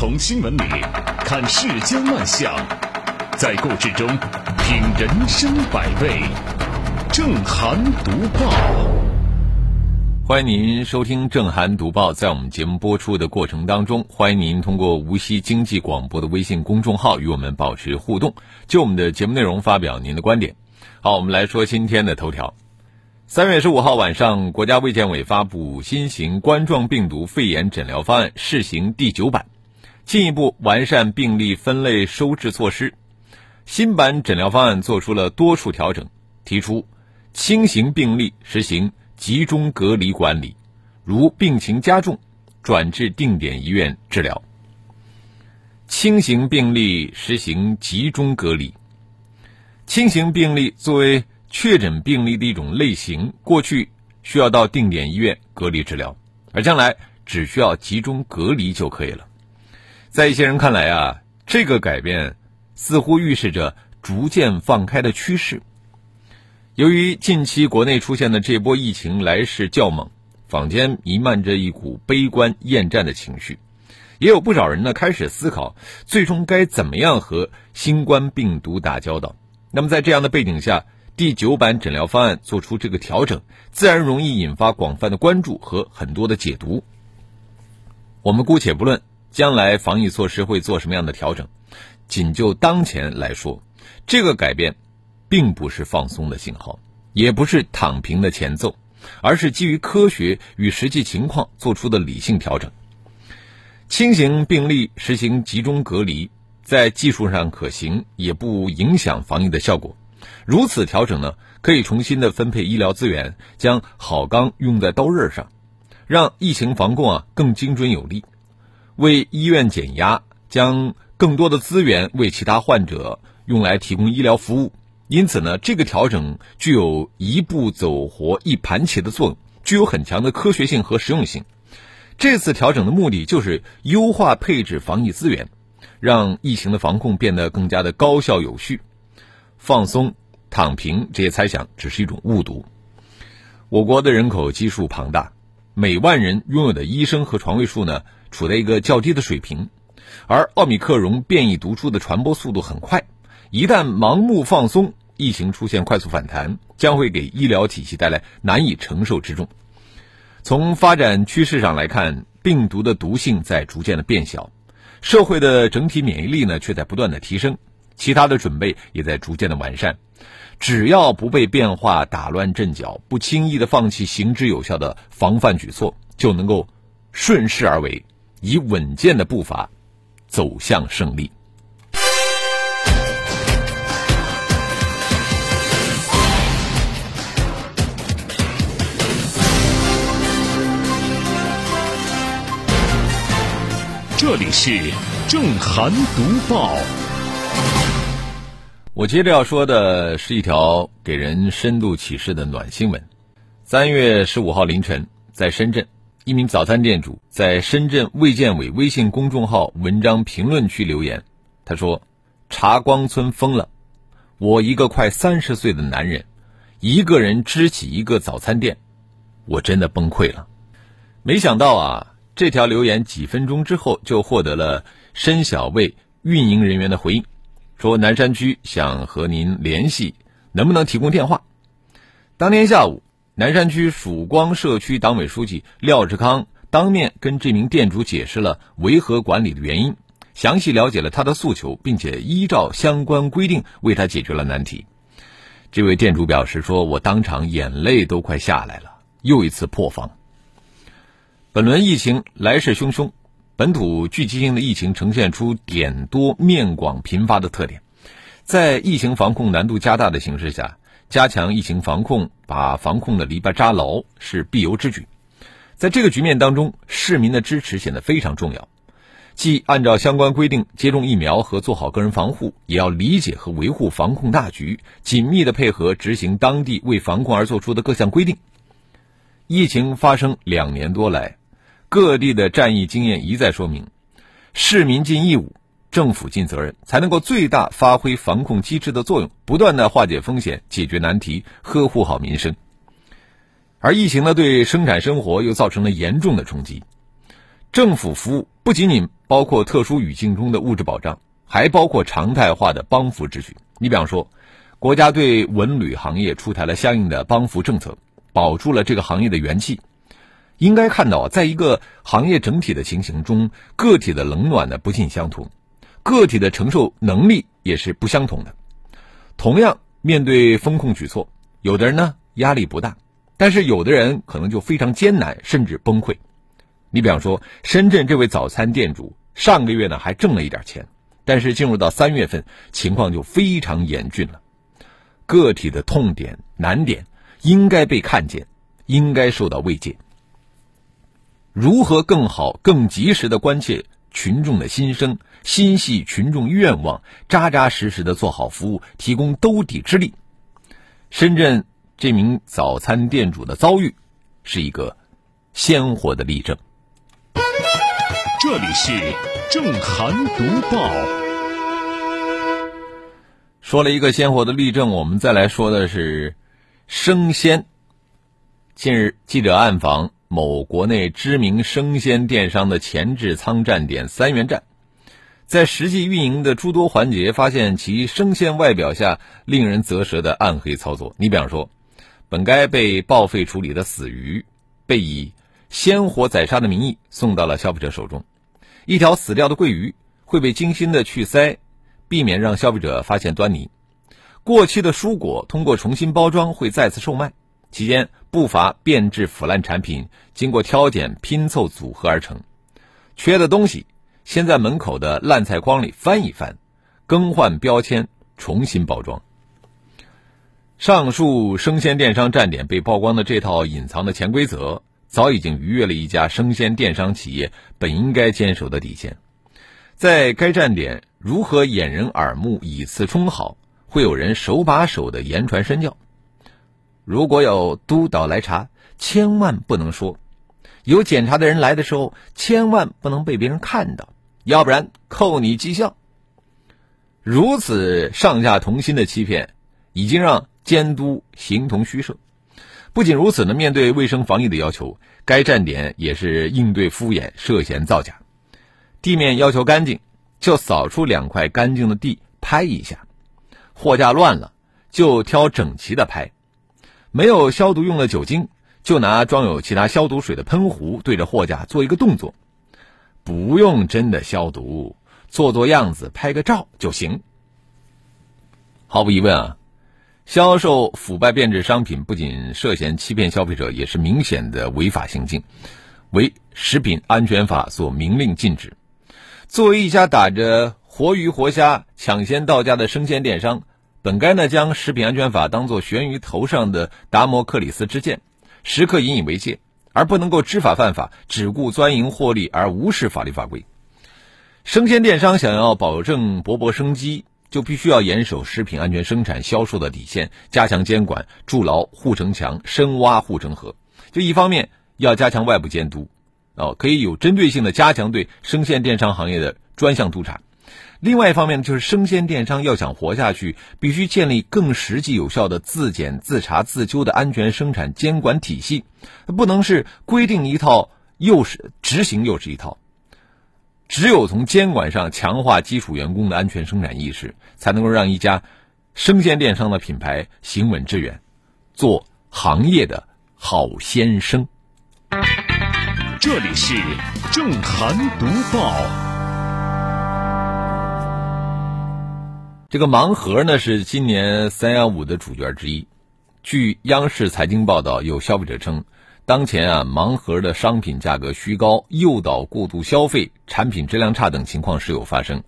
从新闻里看世间万象，在故事中品人生百味。正涵读报，欢迎您收听正涵读报。在我们节目播出的过程当中，欢迎您通过无锡经济广播的微信公众号与我们保持互动，就我们的节目内容发表您的观点。好，我们来说今天的头条。三月十五号晚上，国家卫健委发布新型冠状病毒肺炎诊疗方案试行第九版，进一步完善病例分类收治措施。新版诊疗方案做出了多处调整，提出轻型病例实行集中隔离管理，如病情加重，转至定点医院治疗。轻型病例实行集中隔离。轻型病例作为确诊病例的一种类型，过去需要到定点医院隔离治疗，而将来只需要集中隔离就可以了。在一些人看来啊，这个改变似乎预示着逐渐放开的趋势。由于近期国内出现的这波疫情来势较猛，坊间弥漫着一股悲观厌战的情绪，也有不少人呢开始思考，最终该怎么样和新冠病毒打交道。那么在这样的背景下，第九版诊疗方案做出这个调整，自然容易引发广泛的关注和很多的解读。我们姑且不论将来防疫措施会做什么样的调整，仅就当前来说，这个改变并不是放松的信号，也不是躺平的前奏，而是基于科学与实际情况做出的理性调整。轻型病例实行集中隔离。在技术上可行，也不影响防疫的效果。如此调整呢，可以重新的分配医疗资源，将好钢用在刀刃上，让疫情防控啊更精准有力，为医院减压，将更多的资源为其他患者用来提供医疗服务。因此呢，这个调整具有一步走活、一盘棋的作用，具有很强的科学性和实用性。这次调整的目的就是优化配置防疫资源。让疫情的防控变得更加的高效有序，放松、躺平这些猜想只是一种误读。我国的人口基数庞大，每万人拥有的医生和床位数呢，处在一个较低的水平，而奥密克戎变异毒株的传播速度很快，一旦盲目放松，疫情出现快速反弹，将会给医疗体系带来难以承受之重。从发展趋势上来看，病毒的毒性在逐渐的变小。社会的整体免疫力呢，却在不断的提升，其他的准备也在逐渐的完善。只要不被变化打乱阵脚，不轻易的放弃行之有效的防范举措，就能够顺势而为，以稳健的步伐走向胜利。这里是正涵读报。我接着要说的是一条给人深度启示的暖新闻。三月十五号凌晨，在深圳，一名早餐店主在深圳卫健委微信公众号文章评论区留言，他说：“茶光村疯了，我一个快三十岁的男人，一个人支起一个早餐店，我真的崩溃了。”没想到啊。这条留言几分钟之后就获得了申小卫运营人员的回应，说南山区想和您联系，能不能提供电话？当天下午，南山区曙光社区党委书记廖志康当面跟这名店主解释了维和管理的原因，详细了解了他的诉求，并且依照相关规定为他解决了难题。这位店主表示说：“我当场眼泪都快下来了，又一次破防。”本轮疫情来势汹汹，本土聚集性的疫情呈现出点多面广频发的特点。在疫情防控难度加大的形势下，加强疫情防控，把防控的篱笆扎牢是必由之举。在这个局面当中，市民的支持显得非常重要。既按照相关规定接种疫苗和做好个人防护，也要理解和维护防控大局，紧密的配合执行当地为防控而做出的各项规定。疫情发生两年多来，各地的战役经验一再说明，市民尽义务，政府尽责任，才能够最大发挥防控机制的作用，不断的化解风险，解决难题，呵护好民生。而疫情呢，对生产生活又造成了严重的冲击。政府服务不仅仅包括特殊语境中的物质保障，还包括常态化的帮扶秩序。你比方说，国家对文旅行业出台了相应的帮扶政策，保住了这个行业的元气。应该看到，在一个行业整体的情形中，个体的冷暖呢不尽相同，个体的承受能力也是不相同的。同样面对风控举措，有的人呢压力不大，但是有的人可能就非常艰难，甚至崩溃。你比方说，深圳这位早餐店主上个月呢还挣了一点钱，但是进入到三月份，情况就非常严峻了。个体的痛点难点应该被看见，应该受到慰藉。如何更好、更及时的关切群众的心声，心系群众愿望，扎扎实实的做好服务，提供兜底之力？深圳这名早餐店主的遭遇，是一个鲜活的例证。这里是正涵读报。说了一个鲜活的例证，我们再来说的是生鲜。近日，记者暗访。某国内知名生鲜电商的前置仓站点三元站，在实际运营的诸多环节，发现其生鲜外表下令人啧舌的暗黑操作。你比方说，本该被报废处理的死鱼，被以鲜活宰杀的名义送到了消费者手中；一条死掉的桂鱼会被精心的去鳃，避免让消费者发现端倪；过期的蔬果通过重新包装会再次售卖。期间不乏变质腐烂产品，经过挑拣拼凑组合而成。缺的东西，先在门口的烂菜筐里翻一翻，更换标签，重新包装。上述生鲜电商站点被曝光的这套隐藏的潜规则，早已经逾越了一家生鲜电商企业本应该坚守的底线。在该站点如何掩人耳目、以次充好，会有人手把手的言传身教。如果有督导来查，千万不能说；有检查的人来的时候，千万不能被别人看到，要不然扣你绩效。如此上下同心的欺骗，已经让监督形同虚设。不仅如此呢，面对卫生防疫的要求，该站点也是应对敷衍，涉嫌造假。地面要求干净，就扫出两块干净的地拍一下；货架乱了，就挑整齐的拍。没有消毒用的酒精，就拿装有其他消毒水的喷壶对着货架做一个动作，不用真的消毒，做做样子拍个照就行。毫无疑问啊，销售腐败变质商品不仅涉嫌欺骗消费者，也是明显的违法行径，为食品安全法所明令禁止。作为一家打着活鱼活虾抢先到家的生鲜电商。本该呢将食品安全法当作悬于头上的达摩克里斯之剑，时刻引以为戒，而不能够知法犯法，只顾钻营获利而无视法律法规。生鲜电商想要保证勃勃生机，就必须要严守食品安全生产销售的底线，加强监管，筑牢护城墙，深挖护城河。就一方面要加强外部监督，哦，可以有针对性的加强对生鲜电商行业的专项督查。另外一方面就是生鲜电商要想活下去，必须建立更实际有效的自检、自查、自纠的安全生产监管体系，不能是规定一套又是执行又是一套。只有从监管上强化基础员工的安全生产意识，才能够让一家生鲜电商的品牌行稳致远，做行业的好先生。这里是正涵读报。这个盲盒呢是今年三幺五的主角之一。据央视财经报道，有消费者称，当前啊盲盒的商品价格虚高，诱导过度消费，产品质量差等情况时有发生。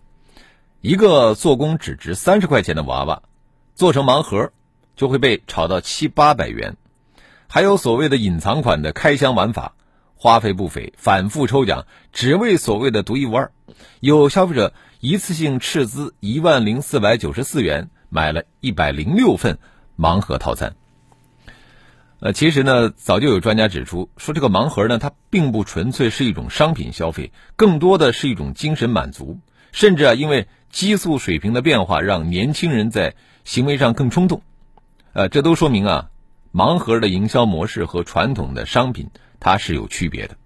一个做工只值三十块钱的娃娃，做成盲盒就会被炒到七八百元。还有所谓的隐藏款的开箱玩法，花费不菲，反复抽奖，只为所谓的独一无二。有消费者。一次性斥资一万零四百九十四元买了一百零六份盲盒套餐。呃，其实呢，早就有专家指出，说这个盲盒呢，它并不纯粹是一种商品消费，更多的是一种精神满足。甚至啊，因为激素水平的变化，让年轻人在行为上更冲动。呃，这都说明啊，盲盒的营销模式和传统的商品它是有区别的。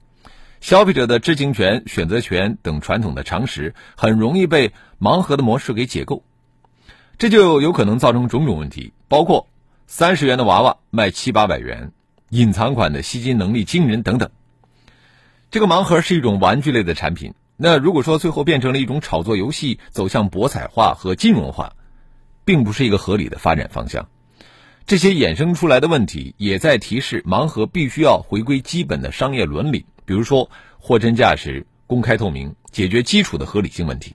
消费者的知情权、选择权等传统的常识，很容易被盲盒的模式给解构，这就有可能造成种种问题，包括三十元的娃娃卖七八百元，隐藏款的吸金能力惊人等等。这个盲盒是一种玩具类的产品，那如果说最后变成了一种炒作游戏，走向博彩化和金融化，并不是一个合理的发展方向。这些衍生出来的问题，也在提示盲盒必须要回归基本的商业伦理，比如说货真价实、公开透明，解决基础的合理性问题。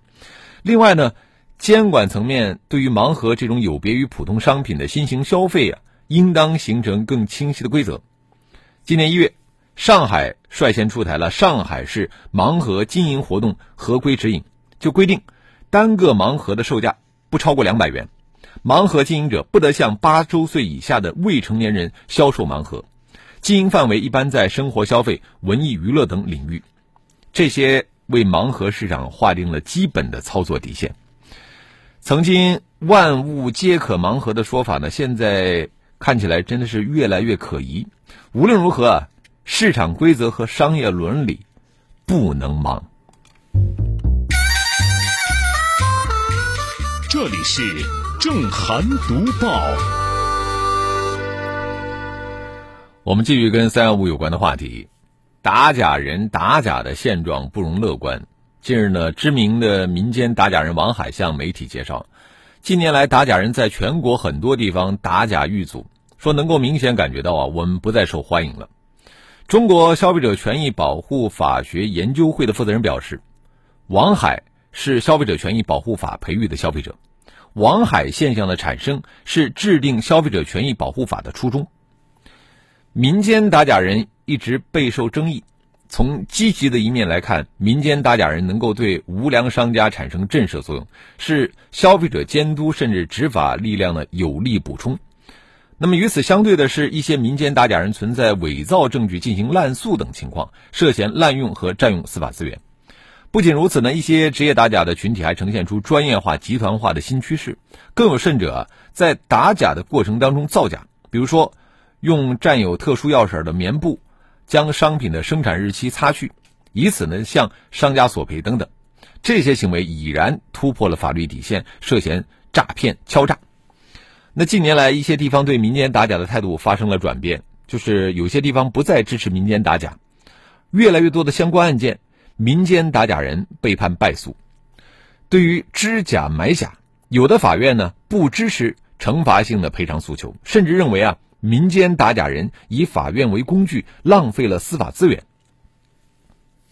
另外呢，监管层面对于盲盒这种有别于普通商品的新型消费啊，应当形成更清晰的规则。今年一月，上海率先出台了《上海市盲盒经营活动合规指引》，就规定单个盲盒的售价不超过两百元。盲盒经营者不得向八周岁以下的未成年人销售盲盒，经营范围一般在生活消费、文艺娱乐等领域。这些为盲盒市场划定了基本的操作底线。曾经“万物皆可盲盒”的说法呢，现在看起来真的是越来越可疑。无论如何啊，市场规则和商业伦理不能盲。这里是。正涵读报，我们继续跟三幺五有关的话题。打假人打假的现状不容乐观。近日呢，知名的民间打假人王海向媒体介绍，近年来打假人在全国很多地方打假遇阻，说能够明显感觉到啊，我们不再受欢迎了。中国消费者权益保护法学研究会的负责人表示，王海是消费者权益保护法培育的消费者。王海现象的产生是制定消费者权益保护法的初衷。民间打假人一直备受争议。从积极的一面来看，民间打假人能够对无良商家产生震慑作用，是消费者监督甚至执法力量的有力补充。那么与此相对的是，一些民间打假人存在伪造证据进行滥诉等情况，涉嫌滥用和占用司法资源。不仅如此呢，一些职业打假的群体还呈现出专业化、集团化的新趋势。更有甚者，在打假的过程当中造假，比如说用占有特殊药水的棉布将商品的生产日期擦去，以此呢向商家索赔等等。这些行为已然突破了法律底线，涉嫌诈骗、敲诈。那近年来，一些地方对民间打假的态度发生了转变，就是有些地方不再支持民间打假，越来越多的相关案件。民间打假人被判败诉。对于知假买假，有的法院呢不支持惩罚性的赔偿诉求，甚至认为啊，民间打假人以法院为工具，浪费了司法资源。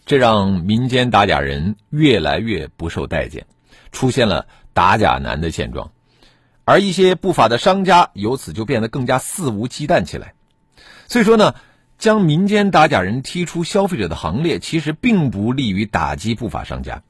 这让民间打假人越来越不受待见，出现了打假难的现状，而一些不法的商家由此就变得更加肆无忌惮起来。所以说呢。将民间打假人踢出消费者的行列，其实并不利于打击不法商家。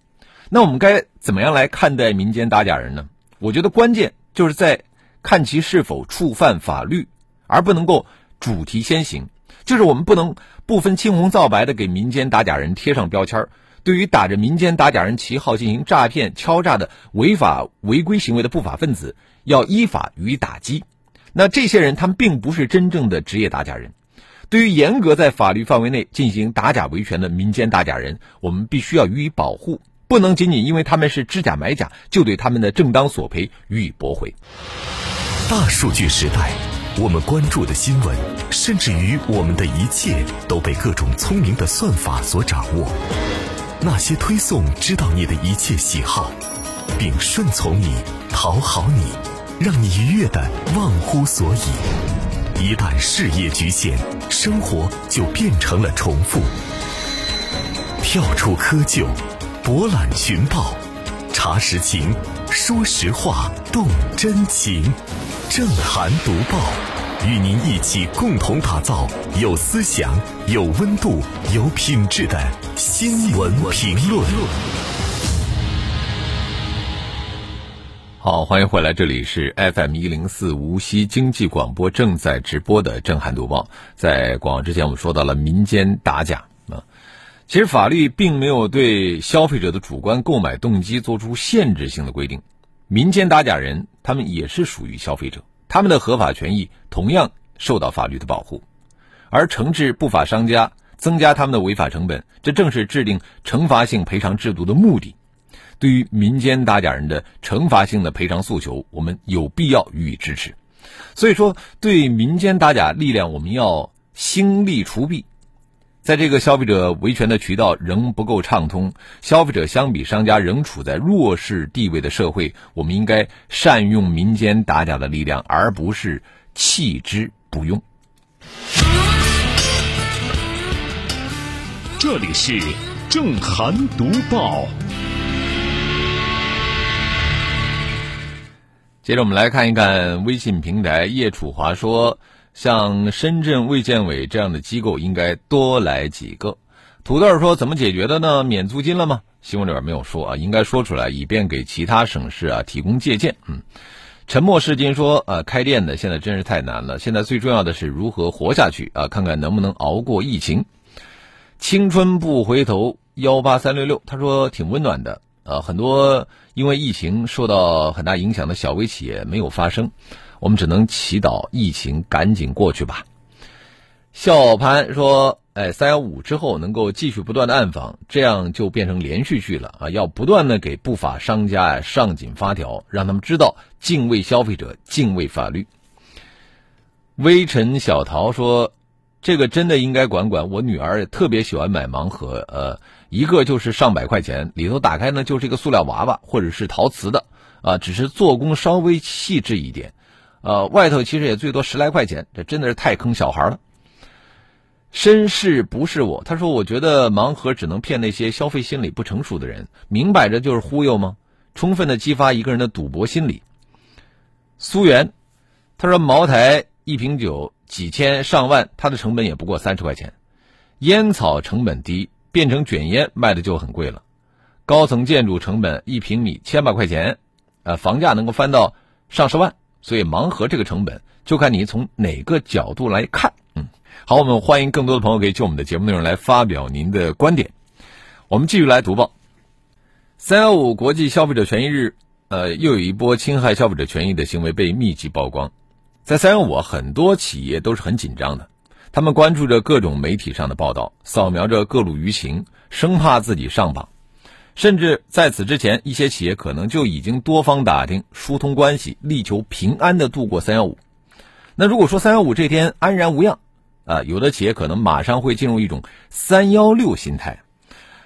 那我们该怎么样来看待民间打假人呢？我觉得关键就是在看其是否触犯法律，而不能够主题先行。就是我们不能不分青红皂白的给民间打假人贴上标签。对于打着民间打假人旗号进行诈骗、敲诈的违法违规行为的不法分子，要依法予以打击。那这些人他们并不是真正的职业打假人。对于严格在法律范围内进行打假维权的民间打假人，我们必须要予以保护，不能仅仅因为他们是知假买假，就对他们的正当索赔予以驳回。大数据时代，我们关注的新闻，甚至于我们的一切，都被各种聪明的算法所掌握。那些推送知道你的一切喜好，并顺从你、讨好你，让你愉悦的忘乎所以。一旦事业局限，生活就变成了重复。跳出窠臼，博览群报，查实情，说实话，动真情。正涵读报，与您一起共同打造有思想、有温度、有品质的新闻评论。好，欢迎回来，这里是 FM 一零四无锡经济广播正在直播的震撼读报。在广告之前，我们说到了民间打假啊，其实法律并没有对消费者的主观购买动机做出限制性的规定。民间打假人他们也是属于消费者，他们的合法权益同样受到法律的保护。而惩治不法商家增加他们的违法成本，这正是制定惩罚性赔偿制度的目的。对于民间打假人的惩罚性的赔偿诉求，我们有必要予以支持。所以说，对民间打假力量，我们要兴利除弊。在这个消费者维权的渠道仍不够畅通，消费者相比商家仍处在弱势地位的社会，我们应该善用民间打假的力量，而不是弃之不用。这里是正涵读报。接着我们来看一看微信平台，叶楚华说。像深圳卫健委这样的机构应该多来几个。土豆说怎么解决的呢？免租金了吗？新闻里边没有说啊，应该说出来，以便给其他省市啊提供借鉴。嗯，沉默是金说，呃，开店的现在真是太难了，现在最重要的是如何活下去啊，看看能不能熬过疫情。青春不回头幺八三六六他说挺温暖的，呃，很多因为疫情受到很大影响的小微企业没有发生。我们只能祈祷疫情赶紧过去吧。笑潘说：“哎，三幺五之后能够继续不断的暗访，这样就变成连续剧了啊！要不断的给不法商家啊上紧发条，让他们知道敬畏消费者、敬畏法律。”微尘小桃说：“这个真的应该管管。我女儿特别喜欢买盲盒，呃，一个就是上百块钱，里头打开呢就是一个塑料娃娃或者是陶瓷的，啊，只是做工稍微细致一点。”呃，外头其实也最多十来块钱，这真的是太坑小孩了。绅士不是我，他说，我觉得盲盒只能骗那些消费心理不成熟的人，明摆着就是忽悠吗？充分的激发一个人的赌博心理。苏源，他说，茅台一瓶酒几千上万，它的成本也不过三十块钱，烟草成本低，变成卷烟卖的就很贵了。高层建筑成本一平米千把块钱，呃，房价能够翻到上十万。所以盲盒这个成本，就看你从哪个角度来看。嗯，好，我们欢迎更多的朋友可以就我们的节目内容来发表您的观点。我们继续来读报。三幺五国际消费者权益日，呃，又有一波侵害消费者权益的行为被密集曝光。在三幺五，很多企业都是很紧张的，他们关注着各种媒体上的报道，扫描着各路舆情，生怕自己上榜。甚至在此之前，一些企业可能就已经多方打听、疏通关系，力求平安的度过三幺五。那如果说三幺五这天安然无恙，啊，有的企业可能马上会进入一种三幺六心态，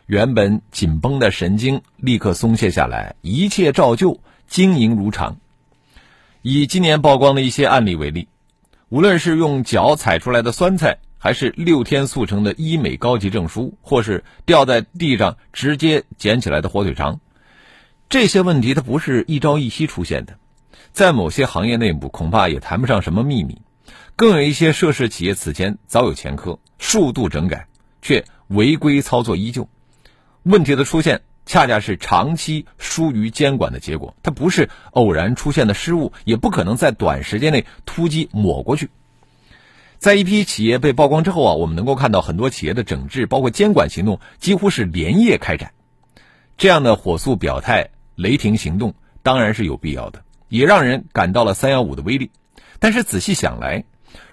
原本紧绷的神经立刻松懈下来，一切照旧，经营如常。以今年曝光的一些案例为例，无论是用脚踩出来的酸菜。还是六天速成的医美高级证书，或是掉在地上直接捡起来的火腿肠，这些问题它不是一朝一夕出现的，在某些行业内部恐怕也谈不上什么秘密，更有一些涉事企业此前早有前科，数度整改，却违规操作依旧。问题的出现，恰恰是长期疏于监管的结果，它不是偶然出现的失误，也不可能在短时间内突击抹过去。在一批企业被曝光之后啊，我们能够看到很多企业的整治，包括监管行动几乎是连夜开展。这样的火速表态、雷霆行动当然是有必要的，也让人感到了三幺五的威力。但是仔细想来，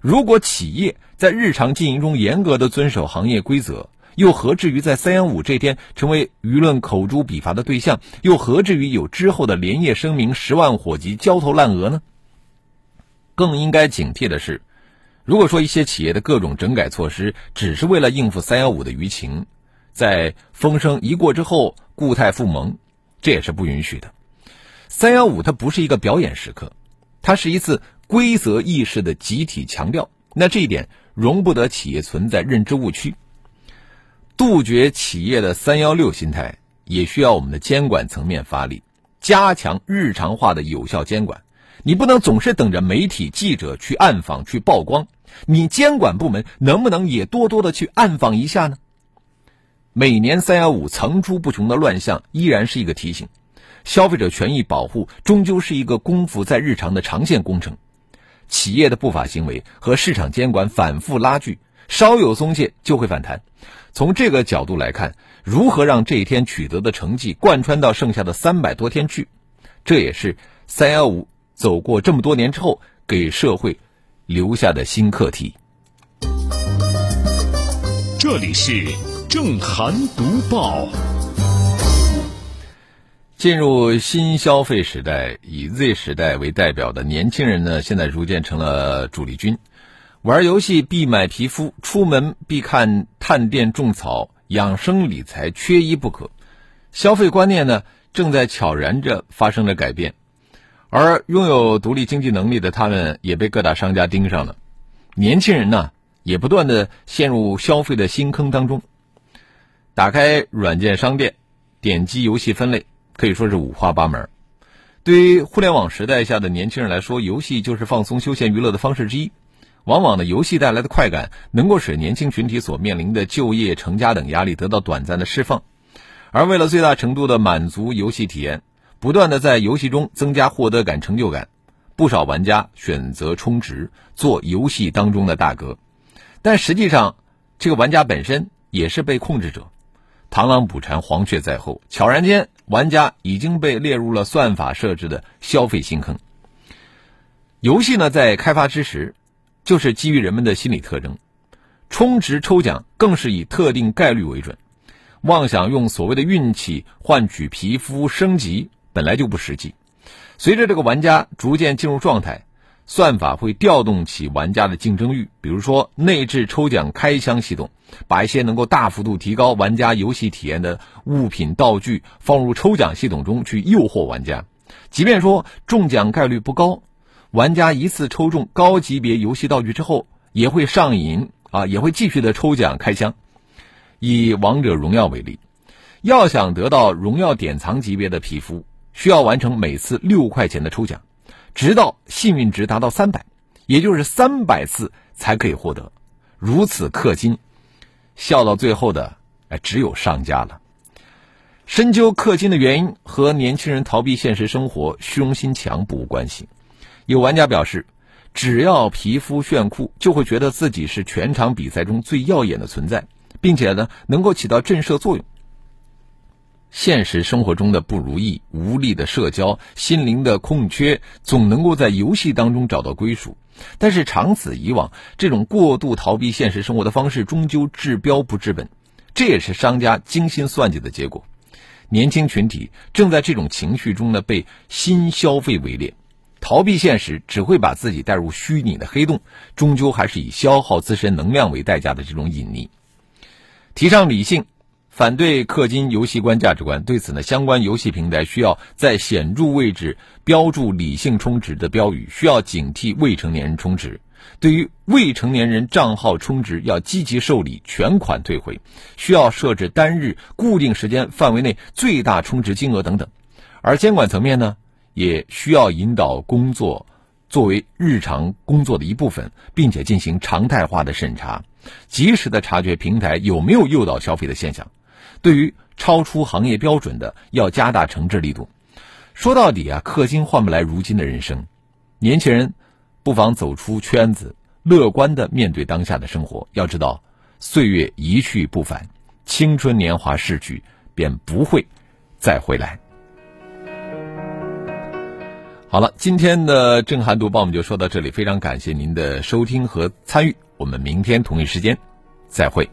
如果企业在日常经营中严格的遵守行业规则，又何至于在三幺五这天成为舆论口诛笔伐的对象？又何至于有之后的连夜声明、十万火急、焦头烂额呢？更应该警惕的是。如果说一些企业的各种整改措施只是为了应付“三幺五”的舆情，在风声一过之后固态复萌，这也是不允许的。“三幺五”它不是一个表演时刻，它是一次规则意识的集体强调。那这一点容不得企业存在认知误区。杜绝企业的“三幺六”心态，也需要我们的监管层面发力，加强日常化的有效监管。你不能总是等着媒体记者去暗访去曝光，你监管部门能不能也多多的去暗访一下呢？每年三幺五层出不穷的乱象，依然是一个提醒：消费者权益保护终究是一个功夫在日常的长线工程。企业的不法行为和市场监管反复拉锯，稍有松懈就会反弹。从这个角度来看，如何让这一天取得的成绩贯穿到剩下的三百多天去，这也是三幺五。走过这么多年之后，给社会留下的新课题。这这里是正涵读报。进入新消费时代，以 Z 时代为代表的年轻人呢，现在逐渐成了主力军。玩游戏必买皮肤，出门必看探店种草，养生理财缺一不可。消费观念呢，正在悄然着发生着改变，而拥有独立经济能力的他们也被各大商家盯上了。年轻人呢，也不断的陷入消费的新坑当中。打开软件商店，点击游戏分类。可以说是五花八门。对于互联网时代下的年轻人来说，游戏就是放松休闲娱乐的方式之一。往往呢，游戏带来的快感能够使年轻群体所面临的就业、成家等压力得到短暂的释放。而为了最大程度的满足游戏体验，不断的在游戏中增加获得感、成就感，不少玩家选择充值，做游戏当中的大哥。但实际上，这个玩家本身也是被控制者。螳螂捕蝉，黄雀在后。悄然间，玩家已经被列入了算法设置的消费新坑。游戏呢，在开发之时，就是基于人们的心理特征，充值抽奖更是以特定概率为准。妄想用所谓的运气换取皮肤升级，本来就不实际。随着这个玩家逐渐进入状态。算法会调动起玩家的竞争欲，比如说内置抽奖开箱系统，把一些能够大幅度提高玩家游戏体验的物品道具放入抽奖系统中去诱惑玩家。即便说中奖概率不高，玩家一次抽中高级别游戏道具之后也会上瘾啊，也会继续的抽奖开箱。以王者荣耀为例，要想得到荣耀典藏级别的皮肤，需要完成每次六块钱的抽奖。直到幸运值达到三百，也就是三百次才可以获得，如此氪金，笑到最后的哎只有商家了。深究氪金的原因和年轻人逃避现实生活、虚荣心强不无关系。有玩家表示，只要皮肤炫酷，就会觉得自己是全场比赛中最耀眼的存在，并且呢能够起到震慑作用。现实生活中的不如意、无力的社交、心灵的空缺，总能够在游戏当中找到归属。但是长此以往，这种过度逃避现实生活的方式，终究治标不治本。这也是商家精心算计的结果。年轻群体正在这种情绪中呢，被新消费围猎。逃避现实，只会把自己带入虚拟的黑洞，终究还是以消耗自身能量为代价的这种隐匿。提倡理性。反对氪金游戏观价值观，对此呢，相关游戏平台需要在显著位置标注“理性充值”的标语，需要警惕未成年人充值。对于未成年人账号充值，要积极受理，全款退回，需要设置单日固定时间范围内最大充值金额等等。而监管层面呢，也需要引导工作作为日常工作的一部分，并且进行常态化的审查，及时的察觉平台有没有诱导消费的现象。对于超出行业标准的，要加大惩治力度。说到底啊，氪金换不来如今的人生。年轻人不妨走出圈子，乐观的面对当下的生活。要知道，岁月一去不返，青春年华逝去，便不会再回来。好了，今天的正涵读报我们就说到这里，非常感谢您的收听和参与。我们明天同一时间再会。